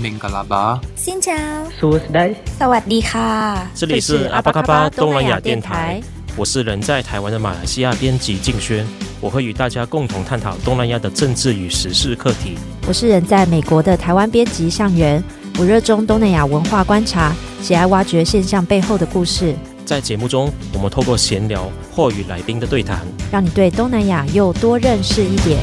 明格拉巴，新疆，苏斯代，萨瓦迪卡，这里是阿巴卡巴东南亚电台，我是人在台湾的马来西亚编辑静轩，我会与大家共同探讨东南亚的政治与时事课题。我是人在美国的台湾编辑向元，我热衷东南亚文化观察，喜爱挖掘现象背后的故事。在节目中，我们透过闲聊或与来宾的对谈，让你对东南亚又多认识一点。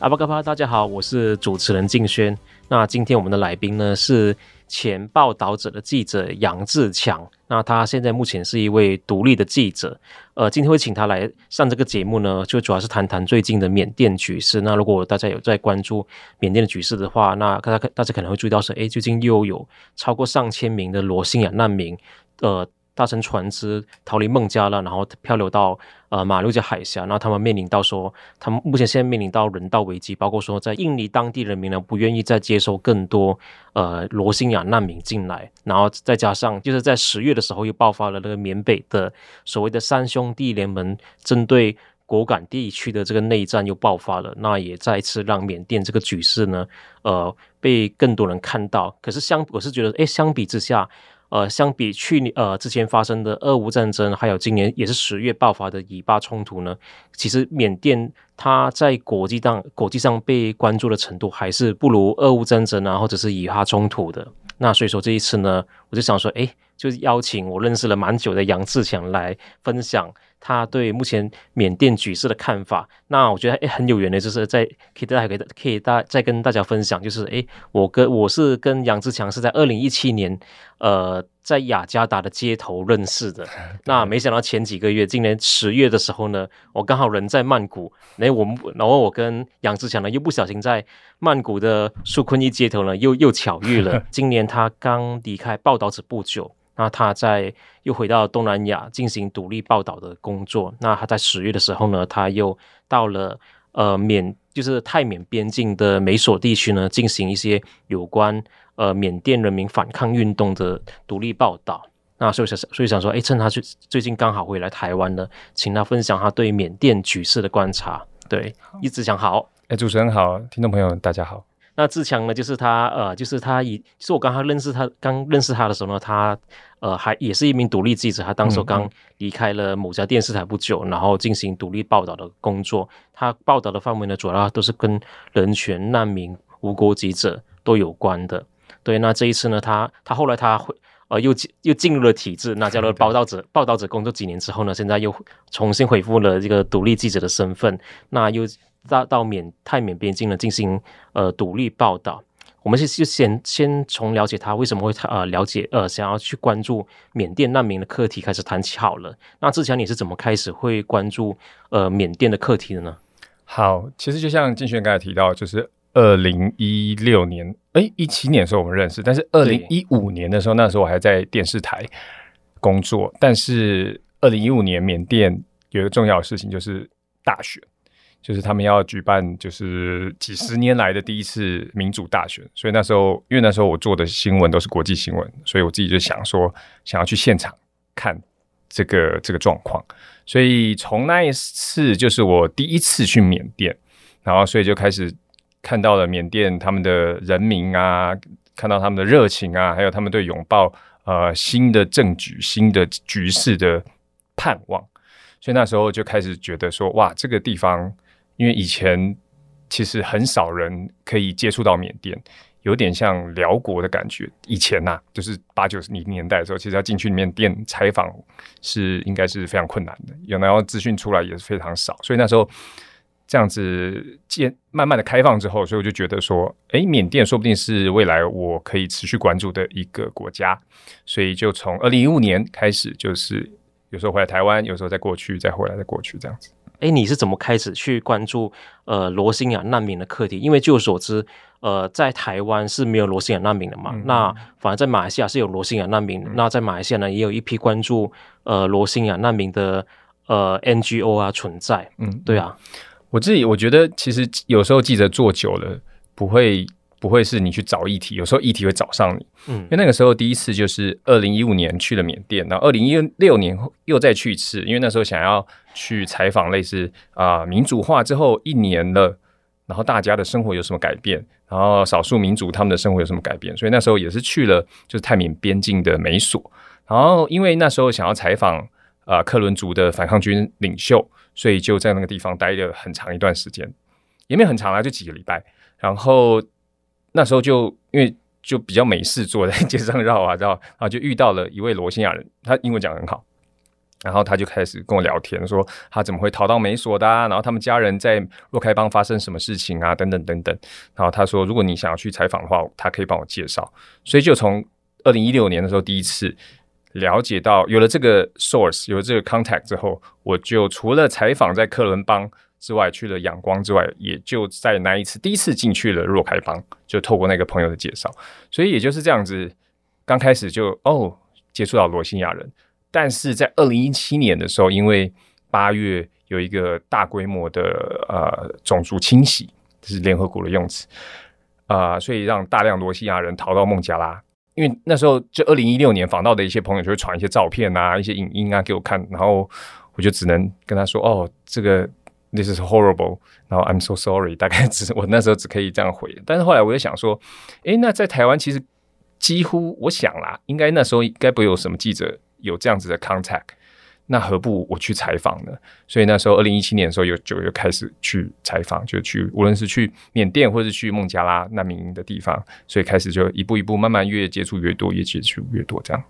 阿巴嘎巴，大家好，我是主持人静轩。那今天我们的来宾呢是前报道者的记者杨志强。那他现在目前是一位独立的记者。呃，今天会请他来上这个节目呢，就主要是谈谈最近的缅甸局势。那如果大家有在关注缅甸的局势的话，那大家大家可能会注意到说，诶，最近又有超过上千名的罗兴亚难民，呃。搭乘船只逃离孟加拉，然后漂流到呃马六甲海峡，然后他们面临到说，他们目前现在面临到人道危机，包括说在印尼当地人民呢不愿意再接收更多呃罗兴亚难民进来，然后再加上就是在十月的时候又爆发了那个缅北的所谓的三兄弟联盟针对果敢地区的这个内战又爆发了，那也再次让缅甸这个局势呢呃被更多人看到。可是相我是觉得，诶，相比之下。呃，相比去年呃之前发生的俄乌战争，还有今年也是十月爆发的以巴冲突呢，其实缅甸它在国际上国际上被关注的程度还是不如俄乌战争啊，或者是以巴冲突的。那所以说这一次呢，我就想说，哎，就邀请我认识了蛮久的杨志强来分享。他对目前缅甸局势的看法，那我觉得诶很有缘的，就是在可以大家可以可以大再跟大家分享，就是诶我跟我是跟杨志强是在二零一七年，呃，在雅加达的街头认识的。那没想到前几个月，今年十月的时候呢，我刚好人在曼谷，诶我们然后我跟杨志强呢又不小心在曼谷的苏坤一街头呢又又巧遇了。今年他刚离开报道者不久。那他在又回到东南亚进行独立报道的工作。那他在十月的时候呢，他又到了呃缅，就是泰缅边境的美索地区呢，进行一些有关呃缅甸人民反抗运动的独立报道。那所以想，所以想说，哎，趁他最最近刚好回来台湾呢，请他分享他对缅甸局势的观察。对，一直想好。哎，主持人好，听众朋友大家好。那志强呢，就是他呃，就是他以，就是我刚刚认识他，刚认识他的时候呢，他呃还也是一名独立记者，他当时刚离开了某家电视台不久，然后进行独立报道的工作。他报道的范围呢，主要都是跟人权、难民、无国籍者都有关的。对，那这一次呢，他他后来他会呃又进又进入了体制，那加入报道者报道者工作几年之后呢，现在又重新恢复了这个独立记者的身份，那又。到到缅泰缅边境呢，进行呃独立报道。我们是就先先从了解他为什么会呃了解呃想要去关注缅甸难民的课题开始谈起好了。那志强你是怎么开始会关注呃缅甸的课题的呢？好，其实就像金轩刚才提到，就是二零一六年哎一七年的时候我们认识，但是二零一五年的时候，那时候我还在电视台工作。但是二零一五年缅甸有一个重要的事情就是大选。就是他们要举办，就是几十年来的第一次民主大选，所以那时候，因为那时候我做的新闻都是国际新闻，所以我自己就想说，想要去现场看这个这个状况，所以从那一次就是我第一次去缅甸，然后所以就开始看到了缅甸他们的人民啊，看到他们的热情啊，还有他们对拥抱呃新的政局、新的局势的盼望，所以那时候就开始觉得说，哇，这个地方。因为以前其实很少人可以接触到缅甸，有点像辽国的感觉。以前呐、啊，就是八九十年代的时候，其实要进去缅甸采访是应该是非常困难的，有然后资讯出来也是非常少。所以那时候这样子渐慢慢的开放之后，所以我就觉得说，诶，缅甸说不定是未来我可以持续关注的一个国家。所以就从二零一五年开始，就是有时候回来台湾，有时候再过去，再回来再过去这样子。哎，你是怎么开始去关注呃罗兴亚难民的课题？因为据我所知，呃，在台湾是没有罗兴亚难民的嘛。嗯、那反而在马来西亚是有罗兴亚难民。嗯、那在马来西亚呢，也有一批关注呃罗兴亚难民的呃 NGO 啊存在。嗯，对啊。我自己我觉得，其实有时候记者做久了，不会不会是你去找议题，有时候议题会找上你。嗯，因为那个时候第一次就是二零一五年去了缅甸，然后二零一六年又再去一次，因为那时候想要去采访类似啊、呃、民主化之后一年了，然后大家的生活有什么改变，然后少数民族他们的生活有什么改变，所以那时候也是去了就是泰缅边境的美索，然后因为那时候想要采访啊、呃、克伦族的反抗军领袖，所以就在那个地方待了很长一段时间，也没有很长啊，就几个礼拜，然后。那时候就因为就比较没事做，在街上绕啊绕，然后就遇到了一位罗兴亚人，他英文讲得很好，然后他就开始跟我聊天，说他怎么会逃到美索的啊，然后他们家人在洛开邦发生什么事情啊，等等等等。然后他说，如果你想要去采访的话，他可以帮我介绍。所以就从二零一六年的时候第一次了解到，有了这个 source，有了这个 contact 之后，我就除了采访在克伦邦。之外去了仰光之外，也就在那一次第一次进去了若开邦，就透过那个朋友的介绍，所以也就是这样子，刚开始就哦接触到罗兴亚人，但是在二零一七年的时候，因为八月有一个大规模的呃种族清洗，这是联合国的用词啊、所以让大量罗兴亚人逃到孟加拉，因为那时候就二零一六年访到的一些朋友就会传一些照片啊、一些影音啊给我看，然后我就只能跟他说哦这个。This is horrible，然后 I'm so sorry，大概只我那时候只可以这样回。但是后来我又想说，诶，那在台湾其实几乎我想啦，应该那时候该不会有什么记者有这样子的 contact，那何不我去采访呢？所以那时候二零一七年的时候有就又开始去采访，就去无论是去缅甸或是去孟加拉难民营的地方，所以开始就一步一步慢慢越接触越多，越接触越多这样。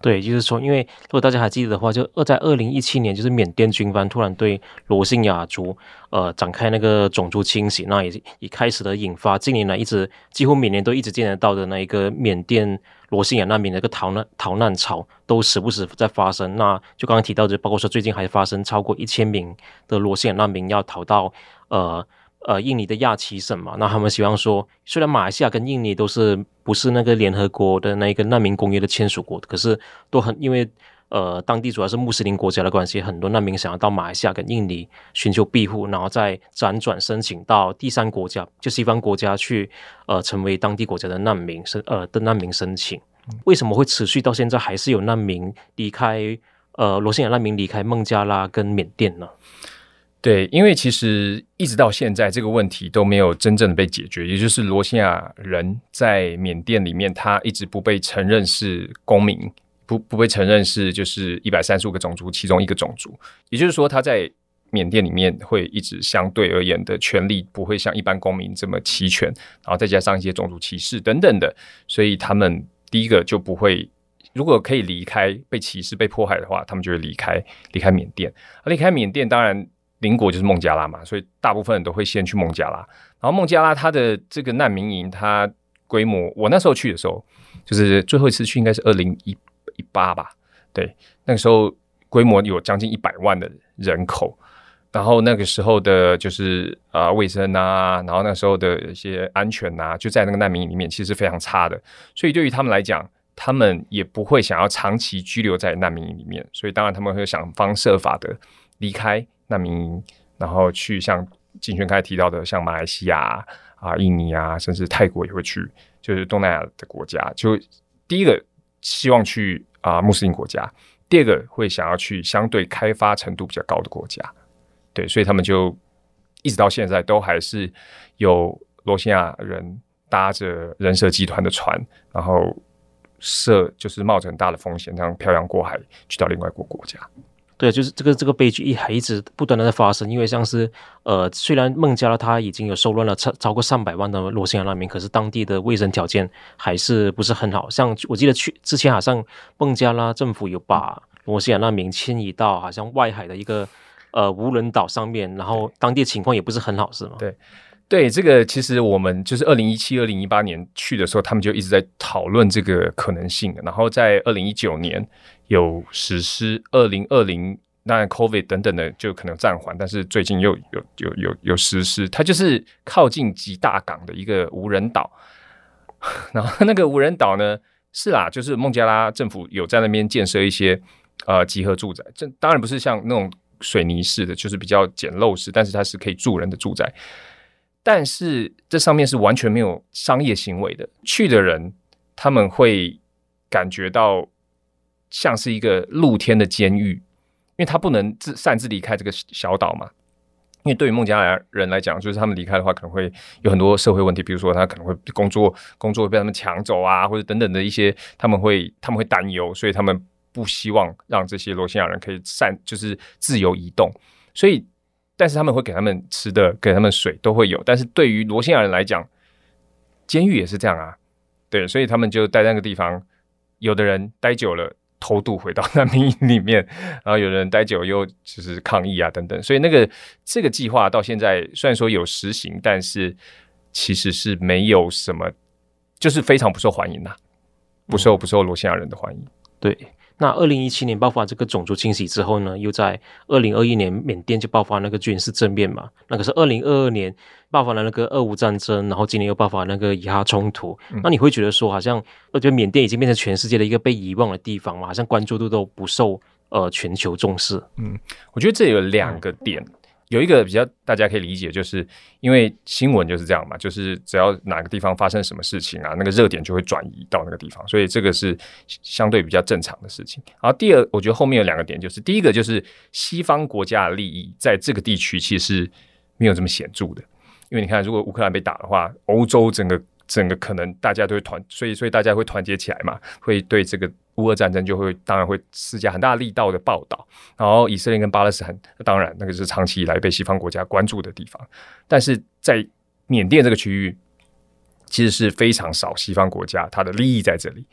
对，就是说，因为如果大家还记得的话，就二在二零一七年，就是缅甸军方突然对罗兴亚族呃展开那个种族清洗，那也也开始了引发近年来一直几乎每年都一直见得到的那一个缅甸罗兴亚难民的一个逃难逃难潮，都时不时在发生。那就刚刚提到的，包括说最近还发生超过一千名的罗兴亚难民要逃到呃。呃，印尼的亚齐省嘛，那他们希望说，虽然马来西亚跟印尼都是不是那个联合国的那个难民公约的签署国，可是都很因为呃当地主要是穆斯林国家的关系，很多难民想要到马来西亚跟印尼寻求庇护，然后再辗转申请到第三国家，就西方国家去呃成为当地国家的难民申呃的难民申请。为什么会持续到现在还是有难民离开呃罗兴亚难民离开孟加拉跟缅甸呢？对，因为其实一直到现在这个问题都没有真正的被解决，也就是罗兴亚人在缅甸里面，他一直不被承认是公民，不不被承认是就是一百三十五个种族其中一个种族，也就是说他在缅甸里面会一直相对而言的权利不会像一般公民这么齐全，然后再加上一些种族歧视等等的，所以他们第一个就不会，如果可以离开被歧视被迫害的话，他们就会离开离开缅甸，离开缅甸当然。邻国就是孟加拉嘛，所以大部分人都会先去孟加拉。然后孟加拉它的这个难民营，它规模，我那时候去的时候，就是最后一次去应该是二零一八吧，对，那个时候规模有将近一百万的人口。然后那个时候的就是啊、卫生啊，然后那时候的一些安全啊，就在那个难民营里面其实非常差的。所以对于他们来讲，他们也不会想要长期居留在难民营里面，所以当然他们会想方设法的离开。难民营，然后去像金轩刚才提到的，像马来西亚啊、印尼啊，甚至泰国也会去，就是东南亚的国家。就第一个希望去啊穆斯林国家，第二个会想要去相对开发程度比较高的国家。对，所以他们就一直到现在都还是有罗兴亚人搭着人蛇集团的船，然后设就是冒着很大的风险，这样漂洋过海去到另外一个国家。对，就是这个这个悲剧一还一直不断的在发生，因为像是呃，虽然孟加拉它已经有收容了超超过上百万的罗兴亚难民，可是当地的卫生条件还是不是很好。像我记得去之前好像孟加拉政府有把罗兴亚难民迁移到好像外海的一个呃无人岛上面，然后当地情况也不是很好，是吗？对，对，这个其实我们就是二零一七、二零一八年去的时候，他们就一直在讨论这个可能性，然后在二零一九年。有实施二零二零，当然 COVID 等等的就可能暂缓，但是最近又有有有有实施，它就是靠近吉大港的一个无人岛。然后那个无人岛呢，是啦，就是孟加拉政府有在那边建设一些呃集合住宅，这当然不是像那种水泥式的，就是比较简陋式，但是它是可以住人的住宅。但是这上面是完全没有商业行为的，去的人他们会感觉到像是一个露天的监狱，因为他不能自擅自离开这个小岛嘛。因为对于孟加拉人来讲，就是他们离开的话，可能会有很多社会问题，比如说他可能会工作工作被他们抢走啊，或者等等的一些，他们会他们会担忧，所以他们不希望让这些罗兴亚人可以善，就是自由移动。所以，但是他们会给他们吃的，给他们水都会有。但是对于罗兴亚人来讲，监狱也是这样啊，对，所以他们就待在那个地方，有的人待久了。偷渡回到难民营里面，然后有人待久又就是抗议啊等等，所以那个这个计划到现在虽然说有实行，但是其实是没有什么，就是非常不受欢迎呐、啊，不受不受罗兴亚人的欢迎。对，那二零一七年爆发这个种族清洗之后呢，又在二零二一年缅甸就爆发那个军事政变嘛，那可是二零二二年。爆发了那个俄乌战争，然后今年又爆发那个以哈冲突，嗯、那你会觉得说，好像我觉得缅甸已经变成全世界的一个被遗忘的地方嘛？好像关注度都不受呃全球重视。嗯，我觉得这有两个点，嗯、有一个比较大家可以理解，就是因为新闻就是这样嘛，就是只要哪个地方发生什么事情啊，那个热点就会转移到那个地方，所以这个是相对比较正常的事情。然后第二，我觉得后面有两个点，就是第一个就是西方国家的利益在这个地区其实没有这么显著的。因为你看，如果乌克兰被打的话，欧洲整个整个可能大家都会团，所以所以大家会团结起来嘛，会对这个乌俄战争就会当然会施加很大力道的报道。然后以色列跟巴勒斯坦，当然那个是长期以来被西方国家关注的地方，但是在缅甸这个区域，其实是非常少西方国家它的利益在这里，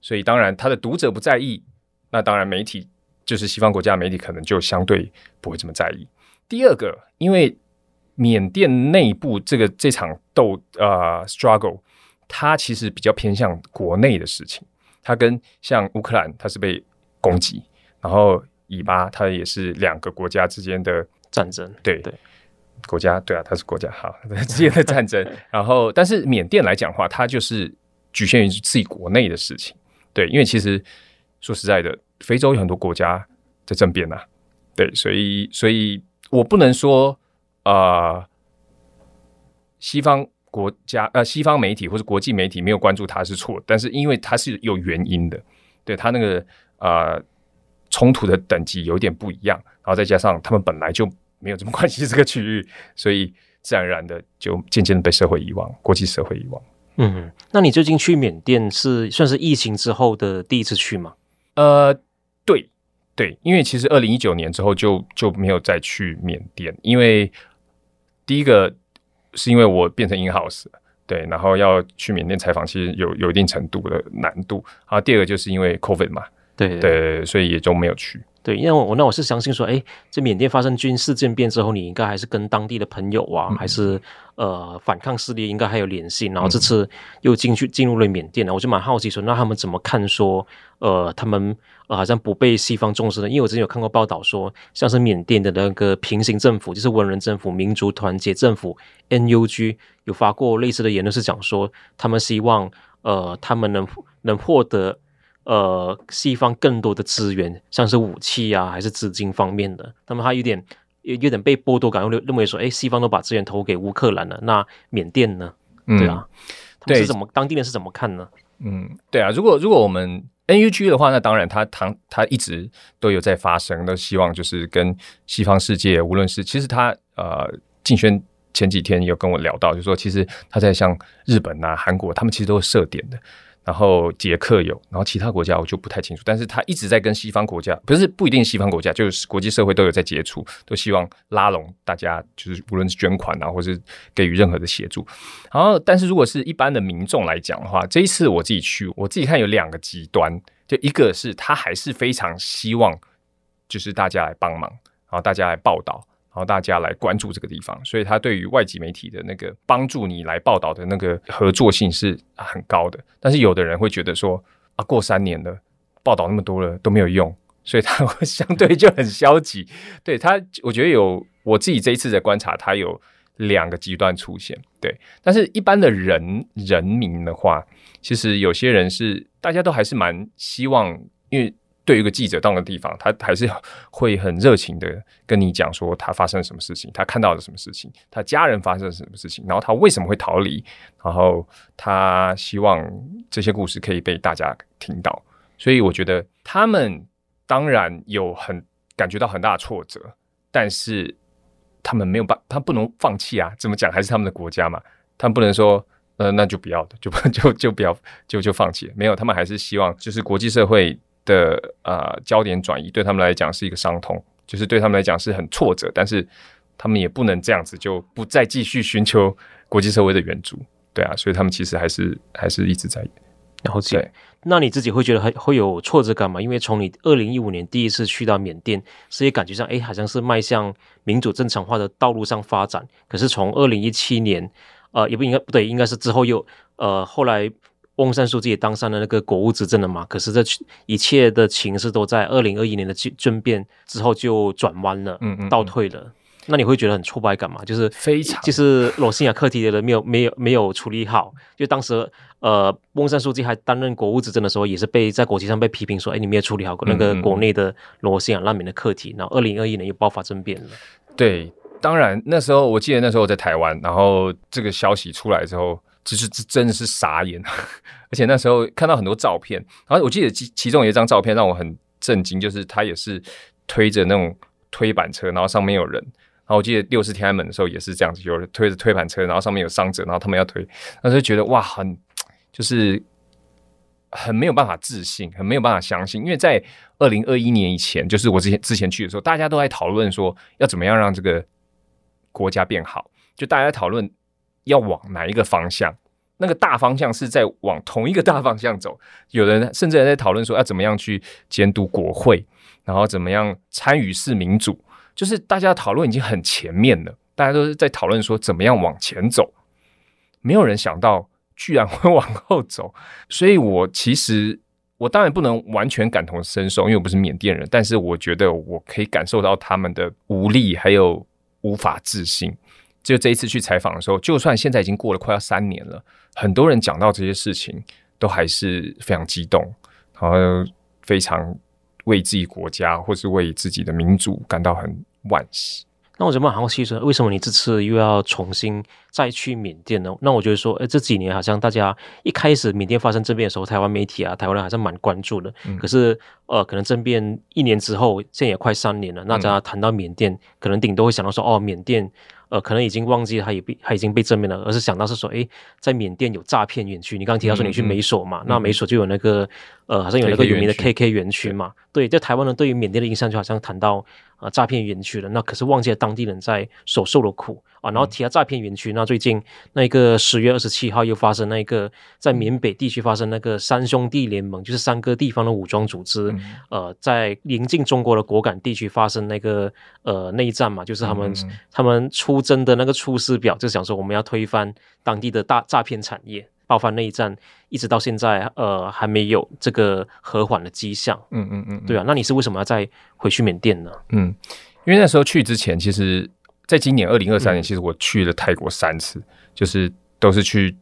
所以当然它的读者不在意，那当然媒体就是西方国家媒体可能就相对不会这么在意。第二个，因为缅甸内部这个这场斗呃 struggle，它其实比较偏向国内的事情。它跟像乌克兰，它是被攻击，然后以巴它也是两个国家之间的战争。对对，国家对啊，它是国家好 之间的战争。然后，但是缅甸来讲的话，它就是局限于自己国内的事情。对，因为其实说实在的，非洲有很多国家在政变呐。对，所以所以我不能说。啊、呃，西方国家呃，西方媒体或是国际媒体没有关注他是错，但是因为他是有原因的，对他那个呃冲突的等级有点不一样，然后再加上他们本来就没有这么关心这个区域，所以自然而然的就渐渐的被社会遗忘，国际社会遗忘。嗯，那你最近去缅甸是算是疫情之后的第一次去吗？呃，对对，因为其实二零一九年之后就就没有再去缅甸，因为。第一个是因为我变成 in house 对，然后要去缅甸采访，其实有有一定程度的难度。然后第二个就是因为 COVID 嘛，对对，对，所以也就没有去。对，因为我那我是相信说，哎，这缅甸发生军事政变之后，你应该还是跟当地的朋友啊，嗯、还是呃反抗势力应该还有联系。然后这次又进去进入了缅甸了，我就蛮好奇说，那他们怎么看说，呃，他们呃好像不被西方重视的？因为我之前有看过报道说，像是缅甸的那个平行政府，就是文人政府、民族团结政府 （NUG） 有发过类似的言论，是讲说他们希望呃他们能能获得。呃，西方更多的资源，像是武器啊，还是资金方面的，那么他有点有有点被剥夺感，认认为说，哎，西方都把资源投给乌克兰了，那缅甸呢？嗯、对啊，他们，是怎么当地人是怎么看呢？嗯，对啊，如果如果我们 NUG 的话，那当然他他他一直都有在发声，都希望就是跟西方世界，无论是其实他呃，敬轩前几天有跟我聊到，就是说其实他在像日本啊、韩国，他们其实都是设点的。然后捷克有，然后其他国家我就不太清楚。但是他一直在跟西方国家，不是不一定西方国家，就是国际社会都有在接触，都希望拉拢大家，就是无论是捐款啊，或是给予任何的协助。然后，但是如果是一般的民众来讲的话，这一次我自己去，我自己看有两个极端，就一个是他还是非常希望，就是大家来帮忙，然后大家来报道。然后大家来关注这个地方，所以他对于外籍媒体的那个帮助你来报道的那个合作性是很高的。但是有的人会觉得说啊，过三年了，报道那么多了都没有用，所以他 相对就很消极。对他，我觉得有我自己这一次的观察，他有两个极端出现。对，但是一般的人人民的话，其实有些人是大家都还是蛮希望，因为对于一个记者到那个地方，他还是会很热情的跟你讲说他发生了什么事情，他看到了什么事情，他家人发生了什么事情，然后他为什么会逃离，然后他希望这些故事可以被大家听到。所以我觉得他们当然有很感觉到很大的挫折，但是他们没有办，他不能放弃啊！怎么讲还是他们的国家嘛，他们不能说呃那就不要的，就 就就不要就就放弃。没有，他们还是希望就是国际社会的呃焦点转移，对他们来讲是一个伤痛，就是对他们来讲是很挫折，但是他们也不能这样子就不再继续寻求国际社会的援助，对啊，所以他们其实还是还是一直在。然后对，那你自己会觉得还会有挫折感吗？因为从你二零一五年第一次去到缅甸，是也感觉上哎，好像是迈向民主正常化的道路上发展。可是从二零一七年，呃，也不应该不对，应该是之后又呃，后来翁山书记也当上了那个国务执政了嘛。可是这一切的情势都在二零二一年的政变之后就转弯了，嗯，嗯嗯，倒退了。那你会觉得很挫败感吗？就是非常，就是罗兴亚课题的人没有没有没有处理好。就当时呃，翁山书记还担任国务执政的时候，也是被在国际上被批评说，哎，你没有处理好那个国内的罗兴亚难民的课题。嗯嗯，然后二零二一年又爆发政变了。对，当然那时候我记得那时候我在台湾，然后这个消息出来之后，就是真的是傻眼，而且那时候看到很多照片，然后我记得其其中有一张照片让我很震惊，就是他也是推着那种推板车，然后上面有人。然后我记得六四天安门的时候也是这样子，有人推着推板车，然后上面有伤者，然后他们要推，那时候觉得哇，很就是很没有办法自信，很没有办法相信，因为在二零二一年以前，就是我之前之前去的时候，大家都在讨论说要怎么样让这个国家变好，就大家讨论要往哪一个方向，那个大方向是在往同一个大方向走，有人甚至还在讨论说要怎么样去监督国会，然后怎么样参与式民主。就是大家讨论已经很前面了，大家都是在讨论说怎么样往前走，没有人想到居然会 往后走。所以我其实我当然不能完全感同身受，因为我不是缅甸人，但是我觉得我可以感受到他们的无力还有无法自信。就这一次去采访的时候，就算现在已经过了快要三年了，很多人讲到这些事情都还是非常激动，然后非常。为自己国家或是为自己的民族感到很惋惜。那我怎么好奇说，为什么你这次又要重新再去缅甸呢？那我觉得说，哎，这几年好像大家一开始缅甸发生政变的时候，台湾媒体啊，台湾人还是蛮关注的。嗯、可是，呃，可能政变一年之后，现在也快三年了，那大家谈到缅甸，嗯、可能顶多会想到说，哦，缅甸。呃，可能已经忘记他也被他已经被证明了，而是想到是说，哎，在缅甸有诈骗园区。你刚刚提到说你去美索嘛，嗯嗯、那美索就有那个呃，好像有那个有名的 KK 园区嘛。对，在台湾人对于缅甸的印象就好像谈到呃诈骗园区了，那可是忘记了当地人在所受的苦。啊，然后提到诈骗园区，那最近那个十月二十七号又发生那个在缅北地区发生那个三兄弟联盟，就是三个地方的武装组织，嗯、呃，在临近中国的果敢地区发生那个呃内战嘛，就是他们、嗯、他们出征的那个出师表，就是想说我们要推翻当地的大诈骗产业，爆发内战，一直到现在呃还没有这个和缓的迹象。嗯嗯嗯，对啊，那你是为什么要再回去缅甸呢？嗯，因为那时候去之前其实。在今年二零二三年，其实我去了泰国三次，嗯、就是都是去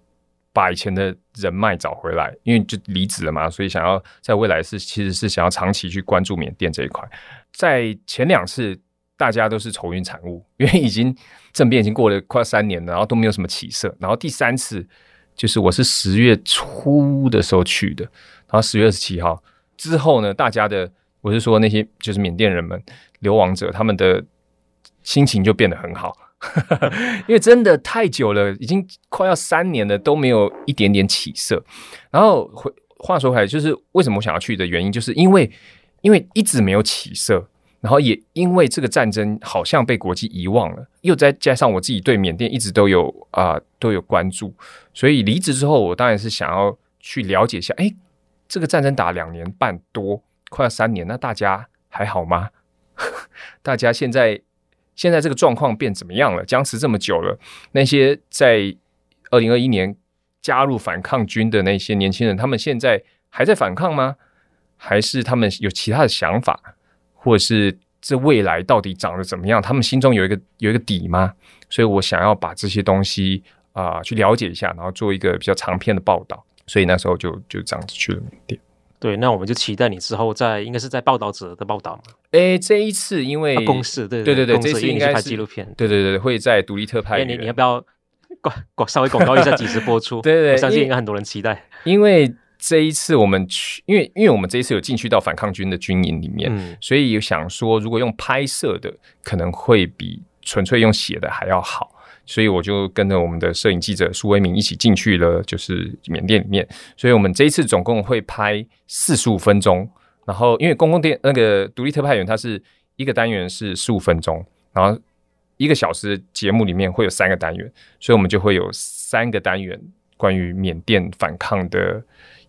把以前的人脉找回来，因为就离职了嘛，所以想要在未来是其实是想要长期去关注缅甸这一块。在前两次，大家都是愁云惨雾，因为已经政变已经过了快三年了，然后都没有什么起色。然后第三次，就是我是十月初的时候去的，然后十月二十七号之后呢，大家的我是说那些就是缅甸人们流亡者他们的。心情就变得很好，因为真的太久了，已经快要三年了，都没有一点点起色。然后回话说回来，就是为什么我想要去的原因，就是因为因为一直没有起色，然后也因为这个战争好像被国际遗忘了，又再加上我自己对缅甸一直都有啊、都有关注，所以离职之后，我当然是想要去了解一下，哎，这个战争打两年半多，快要三年，那大家还好吗？大家现在。现在这个状况变怎么样了？僵持这么久了，那些在二零二一年加入反抗军的那些年轻人，他们现在还在反抗吗？还是他们有其他的想法，或者是这未来到底长得怎么样？他们心中有一个有一个底吗？所以我想要把这些东西啊、呃、去了解一下，然后做一个比较长篇的报道。所以那时候就就这样子去了缅甸。对，那我们就期待你之后在应该是在报道者的报道嘛。哎，这一次因为、啊、公视对对对对，这次应该是拍纪录片，对对对，会在独立特派员。你你要不要广广稍微广告一下几时播出？对，对对，我相信应该很多人期待，因为这一次我们去，因为因为我们这一次有进去到反抗军的军营里面，嗯、所以有想说，如果用拍摄的，可能会比纯粹用写的还要好。所以我就跟着我们的摄影记者苏威明一起进去了，就是缅甸里面。所以我们这一次总共会拍四十五分钟。然后因为公共电那个独立特派员，它是一个单元是十五分钟，然后一个小时节目里面会有三个单元，所以我们就会有三个单元关于缅甸反抗的，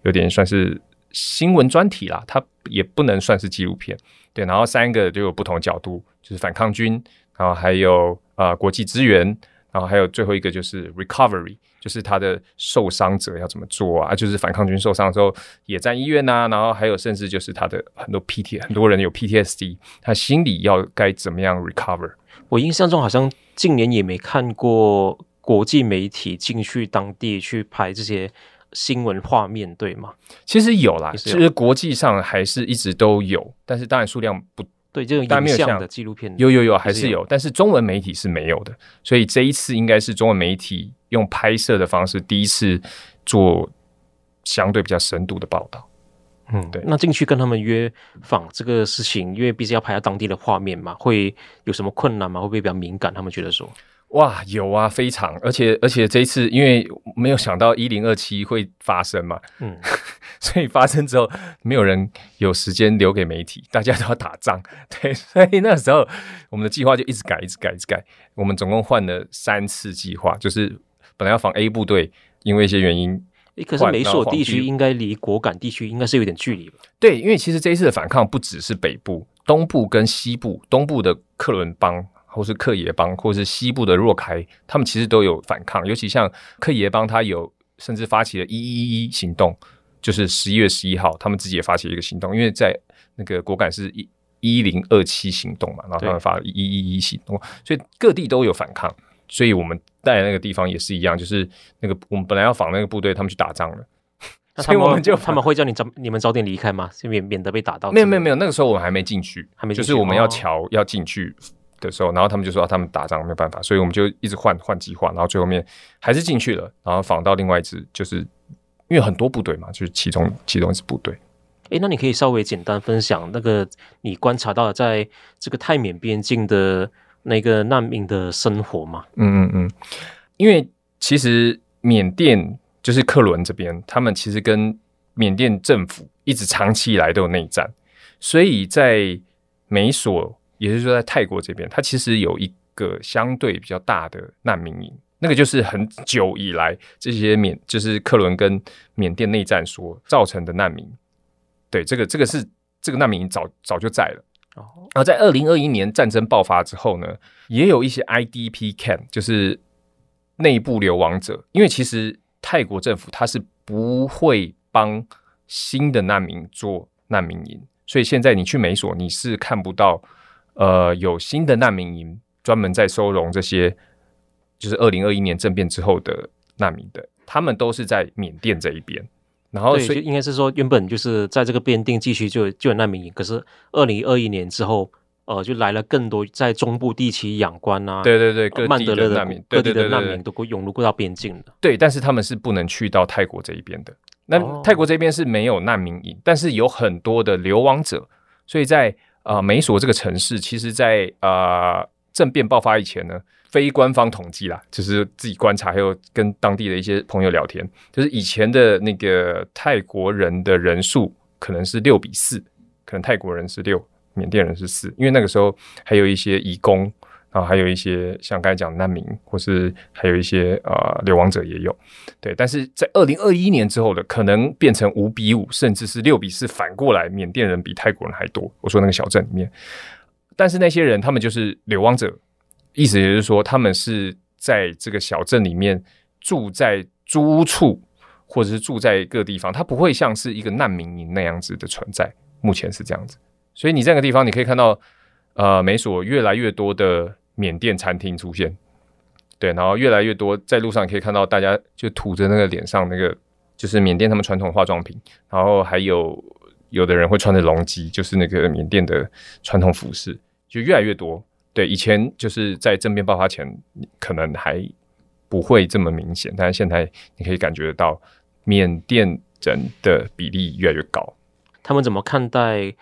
有点算是新闻专题啦。它也不能算是纪录片，对。然后三个就有不同角度，就是反抗军，然后还有呃国际支援。然后还有最后一个就是 recovery，就是他的受伤者要怎么做啊？就是反抗军受伤之后也在医院呐、啊。然后还有甚至就是他的很多 PT，很多人有 PTSD，他心里要该怎么样 recover？我印象中好像近年也没看过国际媒体进去当地去拍这些新闻画面，对吗？其实有啦，其实国际上还是一直都有，但是当然数量不。对，这种影像的纪录片有有有还是有，但是中文媒体是没有的，所以这一次应该是中文媒体用拍摄的方式第一次做相对比较深度的报道。嗯，对。那进去跟他们约访这个事情，因为毕竟要拍到当地的画面嘛，会有什么困难吗？会不会比较敏感？他们觉得说。哇，有啊，非常，而且而且这一次，因为没有想到一零二七会发生嘛，嗯，所以发生之后，没有人有时间留给媒体，大家都要打仗，对，所以那时候我们的计划就一直改，一直改，一直改。我们总共换了三次计划，就是本来要防 A 部队，因为一些原因，可是美索地区应该离果敢地区应该是有点距离吧？对，因为其实这一次的反抗不只是北部、东部跟西部，东部的克伦邦。或是克耶邦，或是西部的若开，他们其实都有反抗。尤其像克耶邦，他有甚至发起了一一一行动，就是十一月十一号，他们自己也发起了一个行动。因为在那个果敢是一一零二七行动嘛，然后他们发了一一一行动，所以各地都有反抗。所以我们在那个地方也是一样，就是那个我们本来要访那个部队，他们去打仗了，所以我们就他们会叫你早你们早点离开吗？免免得被打到？没有没有没有，那个时候我们还没进去，还没去，就是我们要桥、哦、要进去。的时候，然后他们就说他们打仗没有办法，所以我们就一直换换计划，然后最后面还是进去了，然后访到另外一支，就是因为很多部队嘛，就是其中其中一支部队。诶，那你可以稍微简单分享那个你观察到的在这个泰缅边境的那个难民的生活吗？嗯嗯嗯，因为其实缅甸就是克伦这边，他们其实跟缅甸政府一直长期以来都有内战，所以在美索。也就是说，在泰国这边，它其实有一个相对比较大的难民营，那个就是很久以来这些缅，就是克伦跟缅甸内战所造成的难民。对，这个这个是这个难民营早早就在了。然后在二零二一年战争爆发之后呢，也有一些 IDP camp，就是内部流亡者。因为其实泰国政府它是不会帮新的难民做难民营，所以现在你去美索，你是看不到。呃，有新的难民营专门在收容这些，就是二零二一年政变之后的难民的，他们都是在缅甸这一边。然后，所以应该是说，原本就是在这个边境地区就就有难民营，可是二零二一年之后，呃，就来了更多在中部地区仰光啊，对对对，各地的难民，各地的难民都会涌入过到边境的。对，但是他们是不能去到泰国这一边的。那泰国这边是没有难民营，但是有很多的流亡者，所以在。啊、美索这个城市，其实在，啊政变爆发以前呢，非官方统计啦，就是自己观察，还有跟当地的一些朋友聊天，就是以前的那个泰国人的人数可能是六比四，可能泰国人是六，缅甸人是四，因为那个时候还有一些移工。然后还有一些像刚才讲难民，或是还有一些呃流亡者也有，对。但是在二零二一年之后的，可能变成五比五，甚至是六比四，反过来，缅甸人比泰国人还多。我说那个小镇里面，但是那些人他们就是流亡者，意思也就是说，他们是在这个小镇里面住在租屋处，或者是住在各地方，他不会像是一个难民营那样子的存在。目前是这样子，所以你这个地方你可以看到，呃，美索越来越多的。缅甸餐厅出现，对，然后越来越多，在路上可以看到大家就涂着那个脸上那个，就是缅甸他们传统化妆品，然后还有有的人会穿着龙基，就是那个缅甸的传统服饰，就越来越多。对，以前就是在政变爆发前，可能还不会这么明显，但是现在你可以感觉得到，缅甸人的比例越来越高。他们怎么看待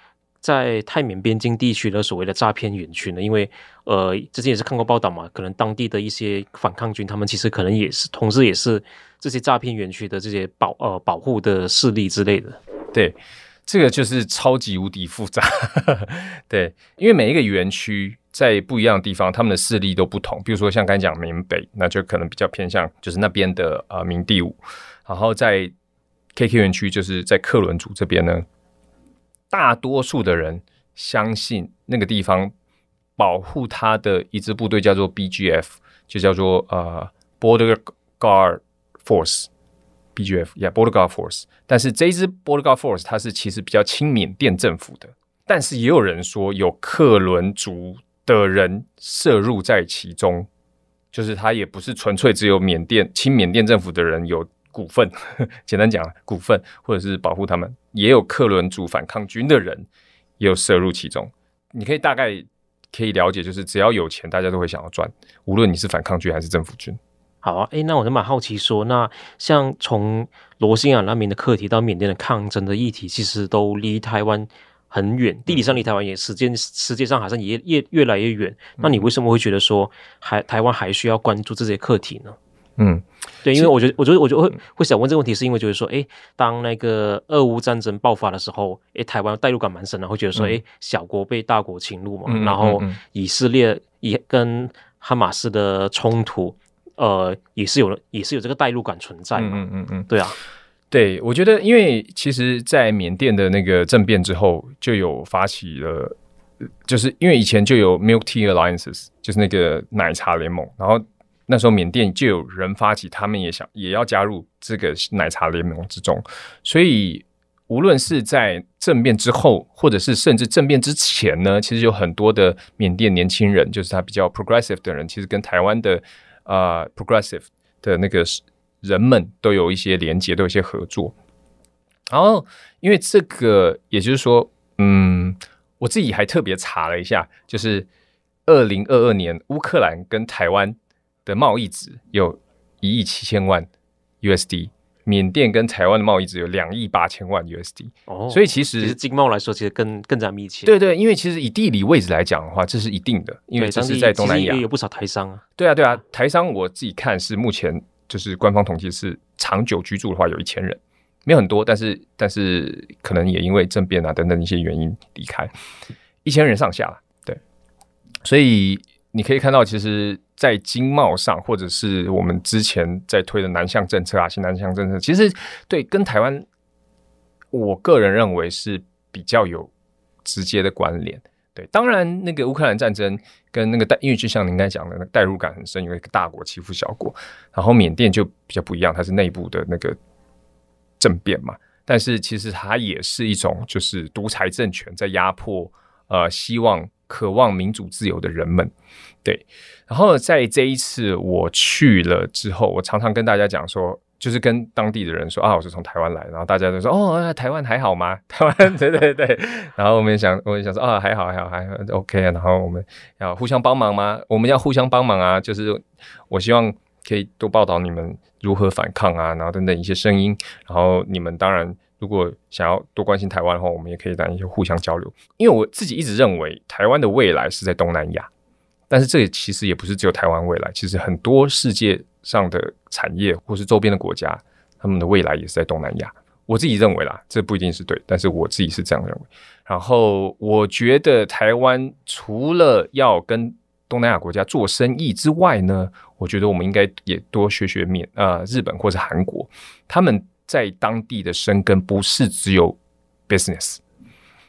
在泰缅边境地区的所谓的诈骗园区呢？因为呃，之前也是看过报道嘛，可能当地的一些反抗军，他们其实可能也是，同时也是这些诈骗园区的这些保呃保护的势力之类的。对。这个就是超级无敌复杂，对，因为每一个园区在不一样的地方，他们的势力都不同。比如说像刚才讲缅北，那就可能比较偏向就是那边的呃缅第五，然后在 KK 园区就是在克伦族这边呢，大多数的人相信那个地方保护他的一支部队叫做 BGF，就叫做呃 Border Guard Force。BGF，Yeah，Border Guard Force。但是这一支 Border Guard Force 它是其实比较亲缅甸政府的，但是也有人说有克伦族的人涉入在其中，就是他也不是纯粹只有缅甸亲缅甸政府的人有股份，简单讲股份或者是保护他们，也有克伦族反抗军的人也有涉入其中。你可以大概可以了解，就是只要有钱，大家都会想要赚，无论你是反抗军还是政府军。好啊，诶，那我就蛮好奇说，那像从罗兴亚难民的课题到缅甸的抗争的议题，其实都离台湾很远，地理上离台湾也，时间世界上好像也越越来越远。那你为什么会觉得说还台湾还需要关注这些课题呢？嗯，对，因为我觉得，我觉得，我就会会想问这个问题，是因为就是说，诶，当那个俄乌战争爆发的时候，诶，台湾代入感蛮深的，会觉得说，诶，小国被大国侵入嘛，嗯、然后以色列也跟哈马斯的冲突。呃，也是有，也是有这个代入感存在嘛。嗯嗯嗯，对啊，对，我觉得，因为其实，在缅甸的那个政变之后，就有发起了，就是因为以前就有 Milk Tea Alliances，就是那个奶茶联盟，然后那时候缅甸就有人发起，他们也想也要加入这个奶茶联盟之中，所以无论是在政变之后，或者是甚至政变之前呢，其实有很多的缅甸年轻人，就是他比较 progressive 的人，其实跟台湾的。啊、progressive 的那个人们都有一些连接，都有一些合作。然后，因为这个，也就是说，嗯，我自己还特别查了一下，就是二零二二年乌克兰跟台湾的贸易值有一亿七千万 USD。缅甸跟台湾的贸易值有两亿八千万 USD，哦，所以其实，其实经贸来说，其实更更加密切。对对，因为其实以地理位置来讲的话，这是一定的，因为这是在东南亚，也有不少台商啊。对啊对啊，台商我自己看是目前就是官方统计是长久居住的话有一千人，没有很多，但是但是可能也因为政变啊等等一些原因离开，一千人上下，对，所以。你可以看到，其实，在经贸上，或者是我们之前在推的南向政策啊，新南向政策，其实对跟台湾，我个人认为是比较有直接的关联。对，当然那个乌克兰战争跟那个代，因为就像您刚才讲的，那代入感很深，因为一个大国欺负小国。然后缅甸就比较不一样，它是内部的那个政变嘛，但是其实它也是一种就是独裁政权在压迫，呃，希望。渴望民主自由的人们，对。然后在这一次我去了之后，我常常跟大家讲说，就是跟当地的人说啊，我是从台湾来。然后大家都说哦，台湾还好吗？台湾 对对对。然后我们也想，我们想说啊，还好还好还好，OK。然后我们要互相帮忙吗？我们要互相帮忙啊。就是我希望可以多报道你们如何反抗啊，然后等等一些声音。然后你们当然。如果想要多关心台湾的话，我们也可以谈一些互相交流。因为我自己一直认为，台湾的未来是在东南亚，但是这也其实也不是只有台湾未来，其实很多世界上的产业或是周边的国家，他们的未来也是在东南亚。我自己认为啦，这不一定是对，但是我自己是这样认为。然后我觉得台湾除了要跟东南亚国家做生意之外呢，我觉得我们应该也多学学缅啊日本或是韩国，他们。在当地的生根不是只有 business，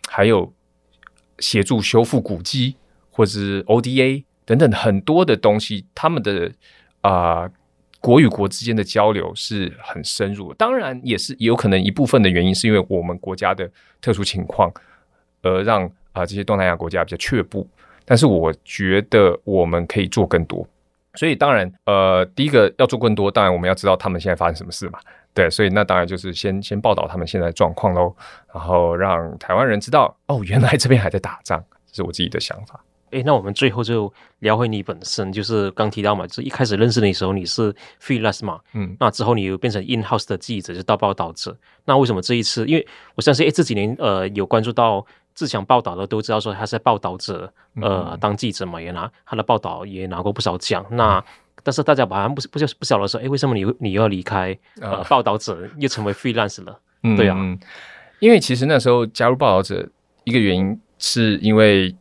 还有协助修复古迹或是 ODA 等等很多的东西，他们的啊、国与国之间的交流是很深入。当然，也是有可能一部分的原因是因为我们国家的特殊情况，而让啊、这些东南亚国家比较却步。但是我觉得我们可以做更多。所以当然，呃，第一个要做更多，当然我们要知道他们现在发生什么事嘛。对，所以那当然就是先先报道他们现在的状况喽，然后让台湾人知道哦，原来这边还在打仗，这是我自己的想法。诶，那我们最后就聊回你本身，就是刚提到嘛，就一开始认识你的时候你是 freelance 嘛，嗯，那之后你又变成 in house 的记者，就是到报道者。那为什么这一次？因为我相信，诶，这几年呃有关注到志强报道的都知道说他是在报道者，呃，嗯、当记者嘛，也拿他的报道也拿过不少奖。那、嗯、但是大家好像不不就不晓得说，哎，为什么你你又要离开呃报道者，又成为 freelance 了？嗯、对啊，因为其实那时候加入报道者一个原因是因为。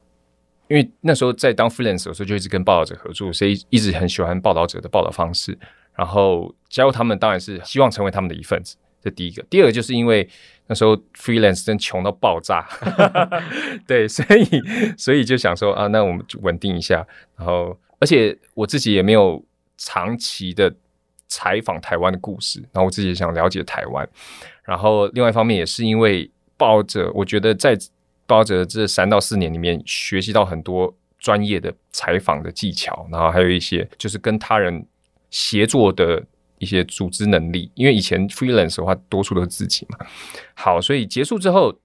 因为那时候在当 freelance 的时候，就一直跟报道者合作，所以一直很喜欢报道者的报道方式。然后加入他们，当然是希望成为他们的一份子。这第一个，第二个就是因为那时候 freelance 真穷到爆炸，对，所以所以就想说啊，那我们就稳定一下。然后，而且我自己也没有长期的采访台湾的故事，然后我自己也想了解台湾。然后，另外一方面也是因为抱着，我觉得在。抱着这三到四年里面，学习到很多专业的采访的技巧，然后还有一些就是跟他人协作的一些组织能力。因为以前 freelance 的话，多数都是自己嘛。好，所以结束之后，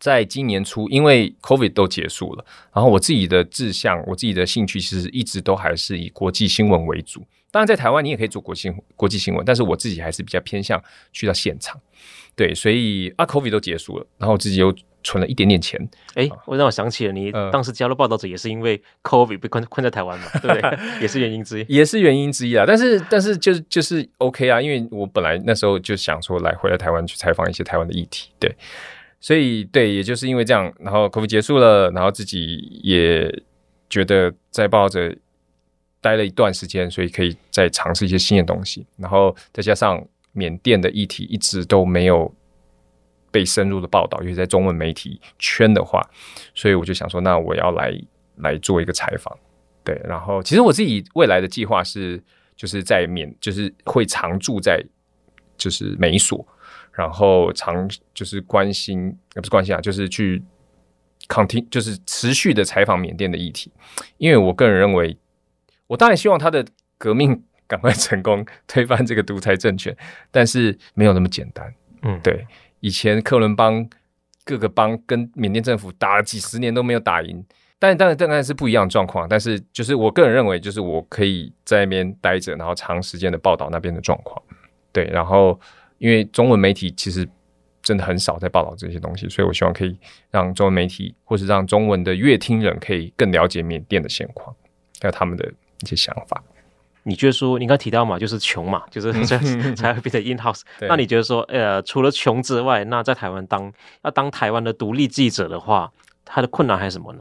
在今年初，因为 COVID 都结束了，然后我自己的志向，我自己的兴趣，其实一直都还是以国际新闻为主。当然，在台湾你也可以做国际国际新闻，但是我自己还是比较偏向去到现场。对，所以啊，COVID 都结束了，然后我自己又。存了一点点钱，哎、欸，我让我想起了你当时加入报道者也是因为 COVID 被困 困在台湾嘛，对不对？也是原因之一，也是原因之一啊。但是但是就是就是 OK 啊，因为我本来那时候就想说来回来台湾去采访一些台湾的议题，对，所以对，也就是因为这样，然后康复结束了，然后自己也觉得在报道者待了一段时间，所以可以再尝试一些新的东西，然后再加上缅甸的议题一直都没有。被深入的报道，尤其在中文媒体圈的话，所以我就想说，那我要来来做一个采访，对。然后，其实我自己未来的计划是，就是在缅，就是会常驻在就是美所，然后常就是关心，不是关心啊，就是去 continue，就是持续的采访缅甸的议题。因为我个人认为，我当然希望他的革命赶快成功，推翻这个独裁政权，但是没有那么简单，嗯，对。以前克伦邦各个邦跟缅甸政府打了几十年都没有打赢，但当然当然是不一样的状况。但是就是我个人认为，就是我可以在那边待着，然后长时间的报道那边的状况。对，然后因为中文媒体其实真的很少在报道这些东西，所以我希望可以让中文媒体或是让中文的乐听人可以更了解缅甸的现况，还有他们的一些想法。你觉得说，你刚提到嘛，就是穷嘛，就是 这样 才会变成 in house。那你觉得说，呃，除了穷之外，那在台湾当要当台湾的独立记者的话，他的困难还是什么呢？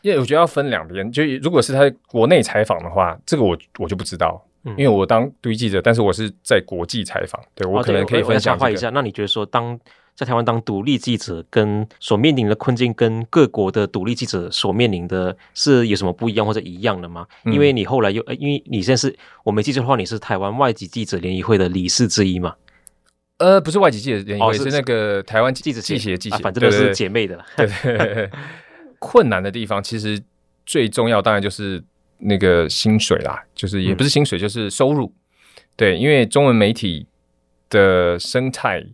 因为我觉得要分两边，就如果是他在国内采访的话，这个我我就不知道，因为我当独立记者，但是我是在国际采访，对我可能可以分享一下。那你觉得说当？在台湾当独立记者，跟所面临的困境，跟各国的独立记者所面临的是有什么不一样或者一样的吗？嗯、因为你后来又，因为你现在是我没记错的话，你是台湾外籍记者联谊会的理事之一嘛？呃，不是外籍记者联谊会，哦、是，是那个台湾记者记协记协，反正都是姐妹的。对对对，困难的地方其实最重要，当然就是那个薪水啦，就是也不是薪水，嗯、就是收入。对，因为中文媒体的生态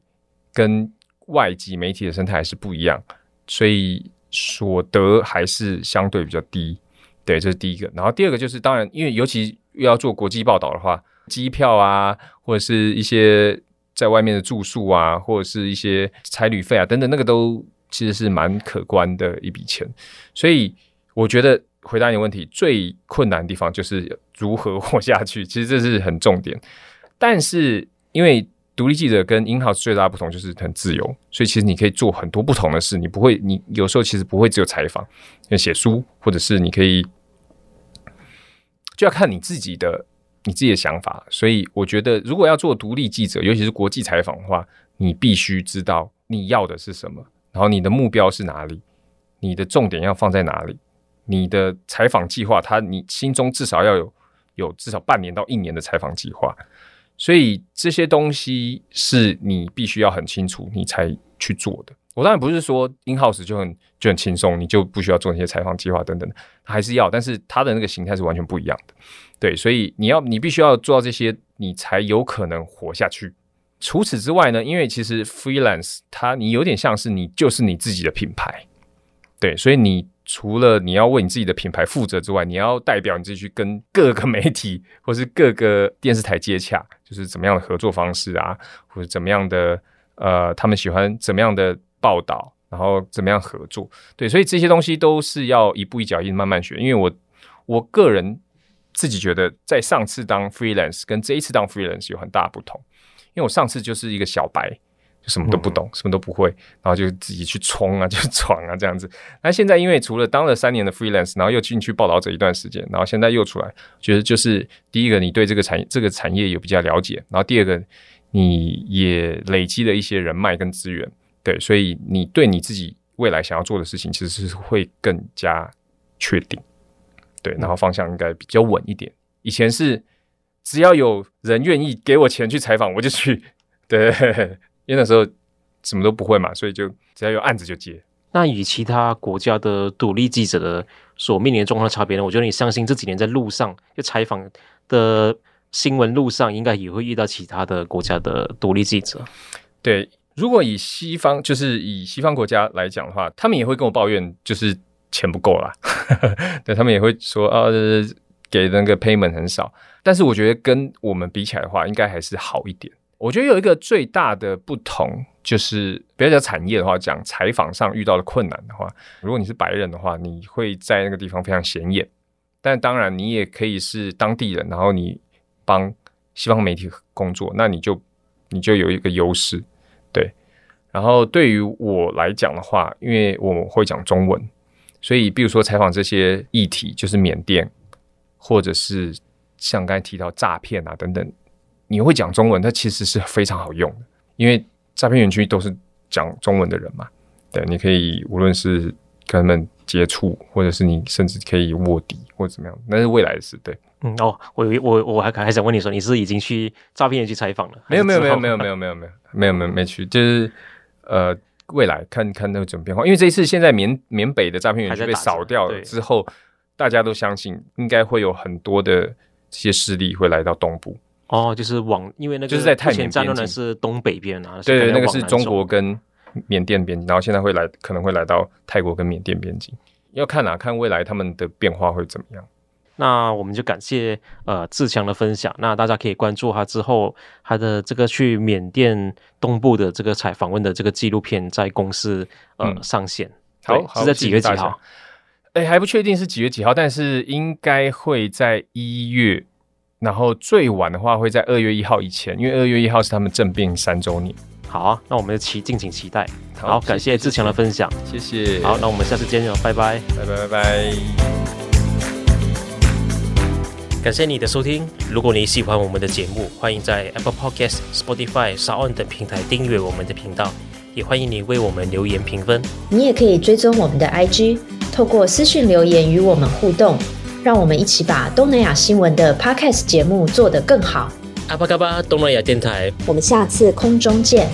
跟外籍媒体的生态还是不一样，所以所得还是相对比较低。对，这是第一个。然后第二个就是，当然，因为尤其又要做国际报道的话，机票啊，或者是一些在外面的住宿啊，或者是一些差旅费啊等等，那个都其实是蛮可观的一笔钱。所以我觉得回答你问题，最困难的地方就是如何活下去。其实这是很重点。但是因为独立记者跟 in-house 最大的不同就是很自由，所以其实你可以做很多不同的事。你不会，你有时候其实不会只有采访、写书，或者是你可以就要看你自己的你自己的想法。所以我觉得，如果要做独立记者，尤其是国际采访的话，你必须知道你要的是什么，然后你的目标是哪里，你的重点要放在哪里，你的采访计划，它你心中至少要有有至少半年到一年的采访计划。所以这些东西是你必须要很清楚，你才去做的。我当然不是说 in house 就很就很轻松，你就不需要做那些采访计划等等，还是要。但是它的那个形态是完全不一样的。对，所以你要你必须要做到这些，你才有可能活下去。除此之外呢，因为其实 freelance 它你有点像是你就是你自己的品牌，对，所以你除了你要为你自己的品牌负责之外，你要代表你自己去跟各个媒体或是各个电视台接洽，就是怎么样的合作方式啊，或者怎么样的呃，他们喜欢怎么样的报道，然后怎么样合作，对，所以这些东西都是要一步一脚印慢慢学，因为我我个人。自己觉得，在上次当 freelance 跟这一次当 freelance 有很大不同，因为我上次就是一个小白，什么都不懂，嗯、什么都不会，然后就自己去冲啊，就闯啊这样子。那现在因为除了当了三年的 freelance，然后又进去报道者一段时间，然后现在又出来，觉得就是第一个，你对这个产业这个产业有比较了解，然后第二个，你也累积了一些人脉跟资源，对，所以你对你自己未来想要做的事情，其实是会更加确定。对，然后方向应该比较稳一点。以前是只要有人愿意给我钱去采访，我就去。对，因为那时候什么都不会嘛，所以就只要有案子就接。那与其他国家的独立记者的所面临的状况差别呢？我觉得你相信这几年在路上就采访的新闻路上，应该也会遇到其他的国家的独立记者。对，如果以西方就是以西方国家来讲的话，他们也会跟我抱怨，就是。钱不够啦，对，他们也会说啊，给那个 payment 很少。但是我觉得跟我们比起来的话，应该还是好一点。我觉得有一个最大的不同，就是不要讲产业的话，讲采访上遇到的困难的话，如果你是白人的话，你会在那个地方非常显眼。但当然，你也可以是当地人，然后你帮西方媒体工作，那你就你就有一个优势。对，然后对于我来讲的话，因为我会讲中文。所以，比如说采访这些议题，就是缅甸，或者是像刚才提到诈骗啊等等，你会讲中文，它其实是非常好用的，因为诈骗园区都是讲中文的人嘛。对，你可以无论是跟他们接触，或者是你甚至可以卧底或者怎么样，那是未来的事。对，嗯哦，我我我还还想问你说，你是已经去诈骗园区采访了？没有没有没有没有没有没有没有没有没有没去，就是呃。未来看看那个怎么变化，因为这一次现在缅缅北的诈骗园区被扫掉了之后，大家都相信应该会有很多的这些势力会来到东部。哦，就是往因为那个就是在泰缅战乱的是东北边啊，对对，那个是中国跟缅甸边境，然后现在会来可能会来到泰国跟缅甸边境，要看哪、啊、看未来他们的变化会怎么样。那我们就感谢呃志强的分享。那大家可以关注他之后他的这个去缅甸东部的这个采访问的这个纪录片在公司呃、嗯、上线。好，是在几月几号？哎、欸，还不确定是几月几号，但是应该会在一月，然后最晚的话会在二月一号以前，因为二月一号是他们政变三周年。好啊，那我们就期敬请期待。好，好感谢志强的分享，谢谢。好，那我们下次见喽，拜拜，拜拜拜拜。感谢你的收听。如果你喜欢我们的节目，欢迎在 Apple Podcast、Spotify、SoundOn 等平台订阅我们的频道，也欢迎你为我们留言评分。你也可以追踪我们的 IG，透过私讯留言与我们互动，让我们一起把东南亚新闻的 Podcast 节目做得更好。阿巴嘎巴东南亚电台，我们下次空中见。